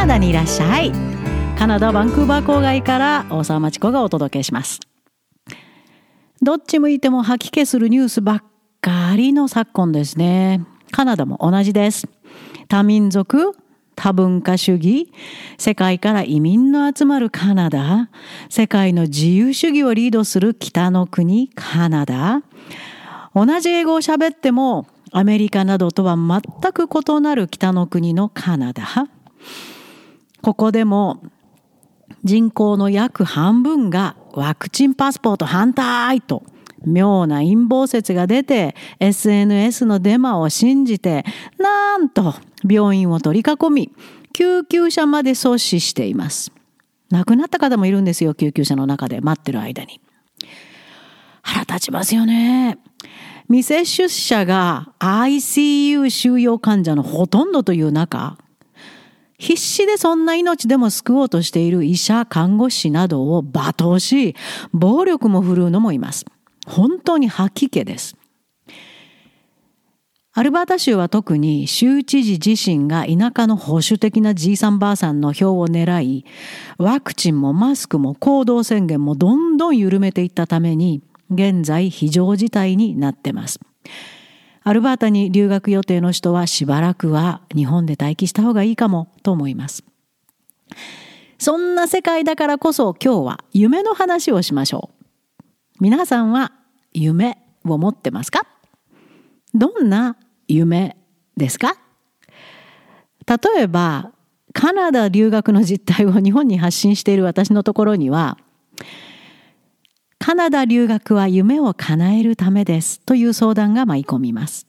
ナダにいらっしゃい。カナダバンクーバー郊外から大沢町子がお届けします。どっち向いても吐き気するニュースばっかりの昨今ですね。カナダも同じです。多民族多文化主義世界から移民の集まるカナダ世界の自由主義をリードする北の国カナダ。同じ英語を喋ってもアメリカなどとは全く異なる北の国のカナダ。ここでも人口の約半分がワクチンパスポート反対と妙な陰謀説が出て SNS のデマを信じてなんと病院を取り囲み救急車まで阻止しています。亡くなった方もいるんですよ救急車の中で待ってる間に。腹立ちますよね。未接種者が ICU 収容患者のほとんどという中必死でそんな命でも救おうとしている医者看護師などを罵倒し暴力も振るうのもいます。本当に吐き気です。アルバータ州は特に州知事自身が田舎の保守的なじいさんばあさんの票を狙いワクチンもマスクも行動宣言もどんどん緩めていったために現在非常事態になってます。アルバータに留学予定の人はしばらくは日本で待機した方がいいかもと思います。そんな世界だからこそ今日は夢の話をしましょう。皆さんは夢を持ってますか？どんな夢ですか？例えばカナダ留学の実態を日本に発信している私のところにはカナダ留学は夢を叶えるためですという相談が舞い込みます。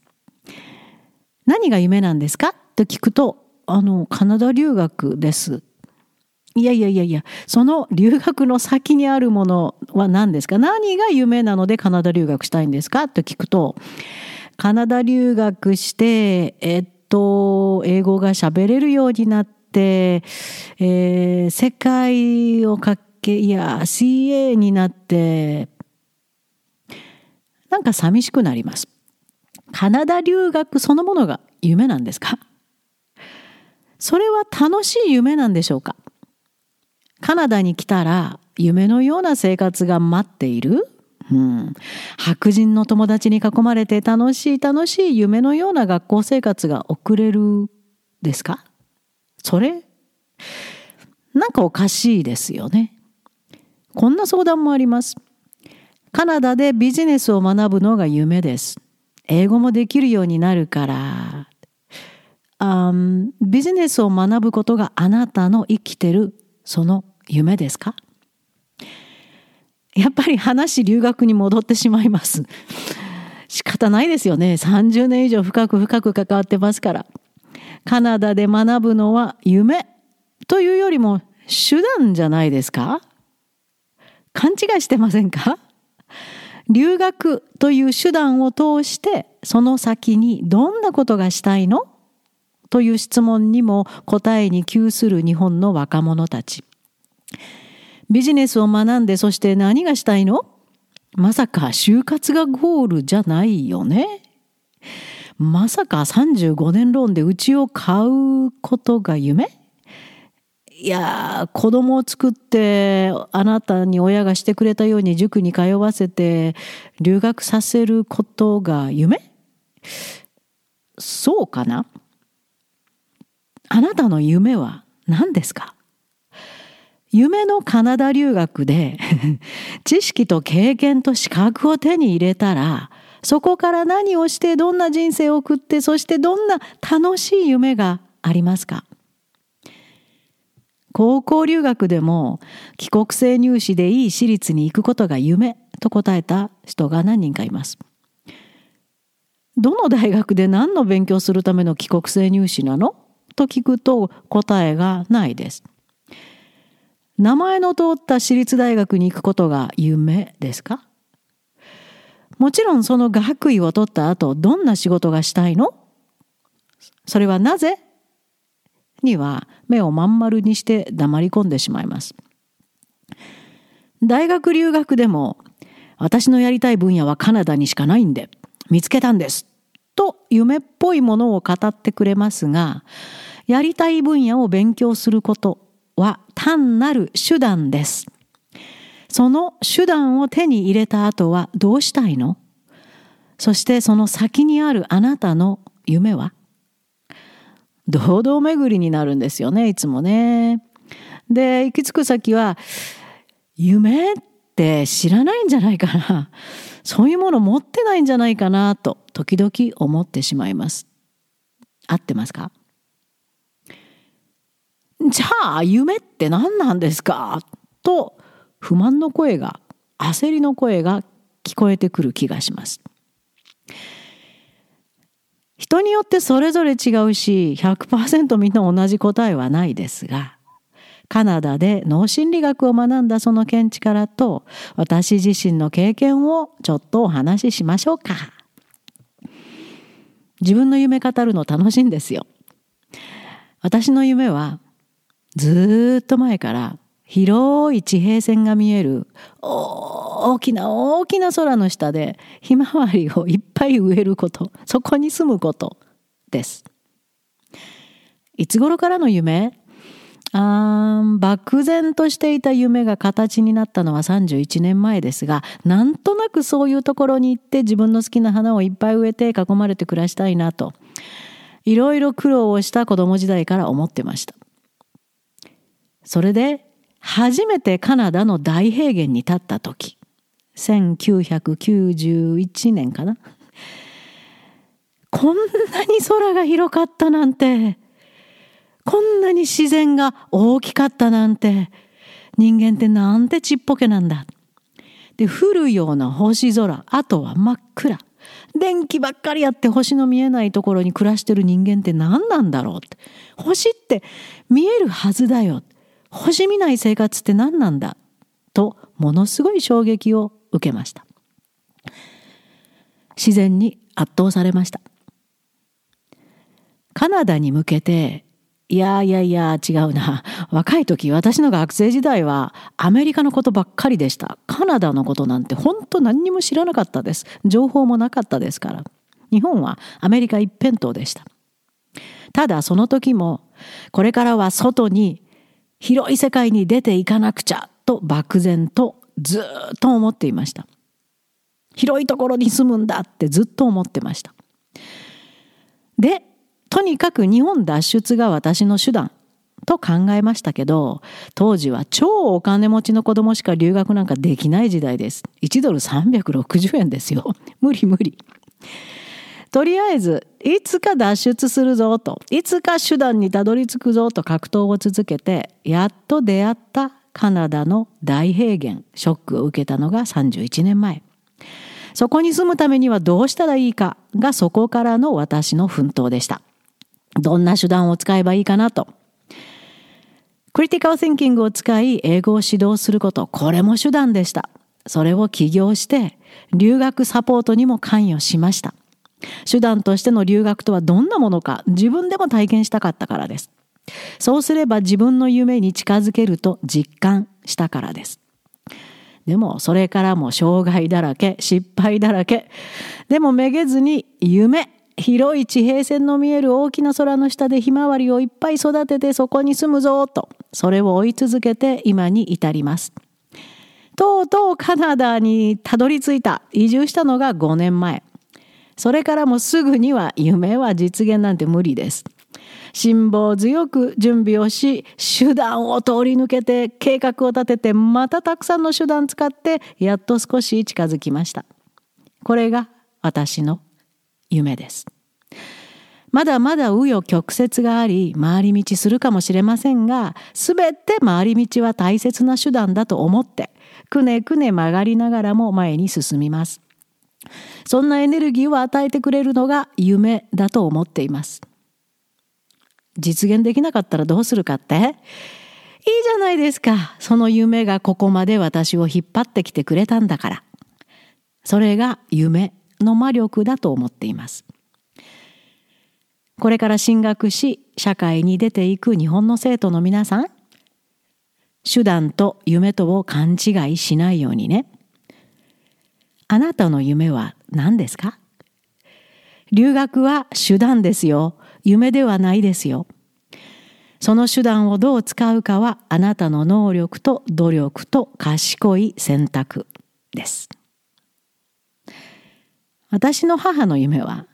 何が夢なんですか？と聞くと、あの、カナダ留学です。いやいやいやいや、その留学の先にあるものは何ですか？何が夢なのでカナダ留学したいんですか？と聞くと、カナダ留学して、えっと、英語が喋れるようになって、えー、世界をかけいや CA になってなんか寂しくなります。カナダ留学そのものが夢なんですか？それは楽しい夢なんでしょうか？カナダに来たら夢のような生活が待っている？うん、白人の友達に囲まれて楽しい楽しい夢のような学校生活が送れるですか？それなんかおかしいですよね。こんな相談もあります。カナダでビジネスを学ぶのが夢です。英語もできるようになるから。あビジネスを学ぶことがあなたの生きてるその夢ですか？やっぱり話留学に戻ってしまいます。仕方ないですよね。30年以上深く深く関わってますから。カナダで学ぶのは夢というよりも手段じゃないですか？勘違いしてませんか？留学という手段を通してその先にどんなことがしたいの？という質問にも答えに窮する日本の若者たち。ビジネスを学んでそして何がしたいの？まさか就活がゴールじゃないよね？まさか35年ローンで家を買うことが夢？いや子供を作ってあなたに親がしてくれたように塾に通わせて留学させることが夢？そうかな？あなたの夢は何ですか？夢のカナダ留学で 知識と経験と資格を手に入れたらそこから何をしてどんな人生を送ってそしてどんな楽しい夢がありますか？高校留学でも帰国生入試でいい私立に行くことが夢と答えた人が何人かいます。どの大学で何の勉強するための帰国生入試なの？と聞くと答えがないです。名前の通った私立大学に行くことが夢ですか？もちろんその学位を取った後どんな仕事がしたいの？それはなぜには目をまん丸にして黙り込んでしまいます。大学留学でも私のやりたい分野はカナダにしかないんで見つけたんですと夢っぽいものを語ってくれますがやりたい分野を勉強することは単なる手段です。その手段を手に入れた後はどうしたいの？そしてその先にあるあなたの夢は？堂々巡りになるんですよねいつもね。で行き着く先は夢って知らないんじゃないかなそういうもの持ってないんじゃないかなと時々思ってしまいます。合ってますか？じゃあ夢って何なんですか？と不満の声が焦りの声が聞こえてくる気がします。人によってそれぞれ違うし100%みんな同じ答えはないですがカナダで脳心理学を学んだその見地からと私自身の経験をちょっとお話ししましょうか。自分の夢語るの楽しいんですよ。私の夢はずっと前から広い地平線が見える大大きな大きな空の下でひまわりをいっぱい植えること。そこに住むこと。です。いつ頃からの夢？あ漠然としていた夢が形になったのは31年前ですがなんとなくそういうところに行って自分の好きな花をいっぱい植えて囲まれて暮らしたいなといろいろ苦労をした子供時代から思ってました。それで初めてカナダの大平原に立った時1991年かな。こんなに空が広かったなんてこんなに自然が大きかったなんて人間ってなんてちっぽけなんだ。で降るような星空あとは真っ暗。電気ばっかりあって星の見えないところに暮らしてる人間って何なんだろうって。星って見えるはずだよ。星見ない生活って何なんだとものすごい衝撃を受けました。自然に圧倒されました。カナダに向けていやいやいや違うな。若い時私の学生時代はアメリカのことばっかりでした。カナダのことなんて本当何にも知らなかったです。情報もなかったですから。日本はアメリカ一辺倒でした。ただその時もこれからは外に広い世界に出ていかなくちゃと漠然とずっと思っていました。広いところに住むんだってずっと思ってました。でとにかく日本脱出が私の手段と考えましたけど当時は超お金持ちの子供しか留学なんかできない時代です。1ドル360円ですよ。無理無理。とりあえずいつか脱出するぞといつか手段にたどり着くぞと格闘を続けてやっと出会ったカナダの大平原ショックを受けたのが31年前。そこに住むためにはどうしたらいいかがそこからの私の奮闘でした。どんな手段を使えばいいかなと。クリティカル・シンキングを使い英語を指導すること。これも手段でした。それを起業して留学サポートにも関与しました。手段としての留学とはどんなものか自分でも体験したかったからです。そうすれば自分の夢に近づけると実感したからです。でもそれからも障害だらけ、失敗だらけ。でもめげずに夢、広い地平線の見える大きな空の下でひまわりをいっぱい育ててそこに住むぞと、それを追い続けて今に至ります。とうとうカナダにたどり着いた、移住したのが5年前。それからもすぐには夢は実現なんて無理です。辛抱強く準備をし手段を通り抜けて計画を立ててまたたくさんの手段使ってやっと少し近づきました。これが私の夢です。まだまだ紆余曲折があり回り道するかもしれませんが全て回り道は大切な手段だと思ってくねくね曲がりながらも前に進みます。そんなエネルギーを与えてくれるのが夢だと思っています。実現できなかったらどうするかって？いいじゃないですか。その夢がここまで私を引っ張ってきてくれたんだから。それが夢の魔力だと思っています。これから進学し社会に出ていく日本の生徒の皆さん手段と夢とを勘違いしないようにね。あなたの夢は何ですか？留学は手段ですよ。夢ではないですよ。その手段をどう使うかはあなたの能力と努力と賢い選択です。私の母の夢は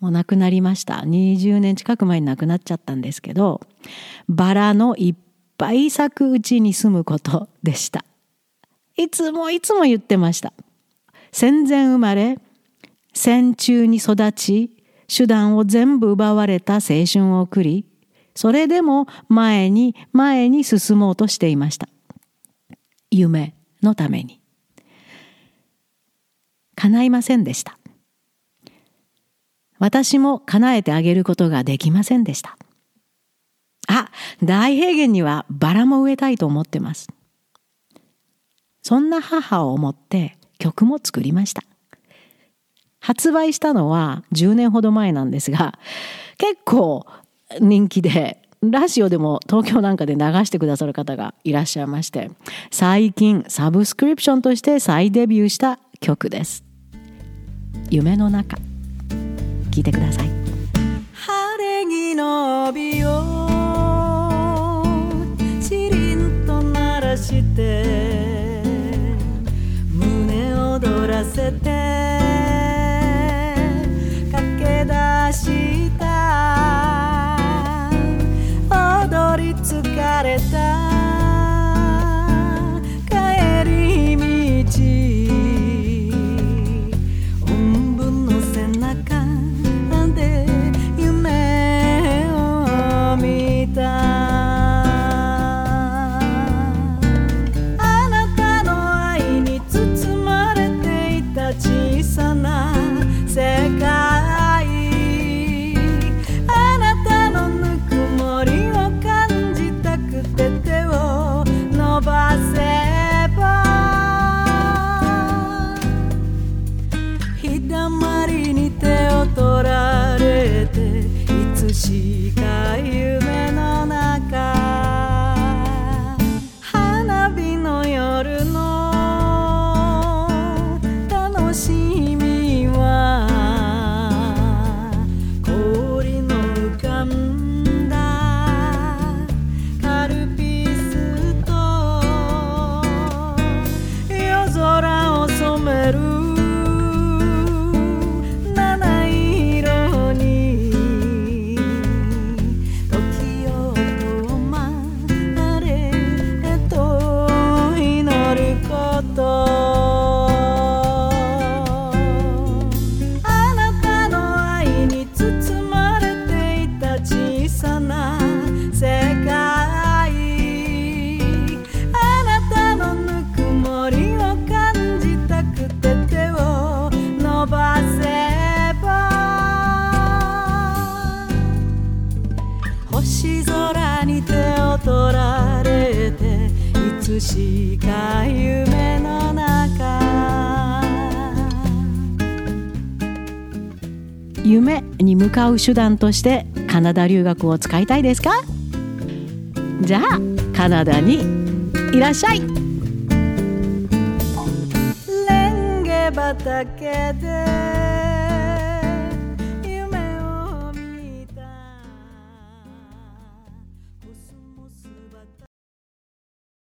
もう亡くなりました20年近く前に亡くなっちゃったんですけどバラのいっぱい咲くうちに住むことでしたいつもいつも言ってました戦前生まれ戦中に育ち手段を全部奪われた青春を送りそれでも前に前に進もうとしていました。夢のために。叶いませんでした。私も叶えてあげることができませんでした。あ大平原にはバラも植えたいと思ってます。そんな母を思って曲も作りました。発売したのは10年ほど前なんですが結構人気でラジオでも東京なんかで流してくださる方がいらっしゃいまして最近サブスクリプションとして再デビューした曲です。夢の中聞いてください。晴れ着の帯をチリンと鳴らして胸躍らせて夢に向かう手段としてカナダ留学を使いたいですか？じゃあカナダにいらっしゃい。レンゲ畑で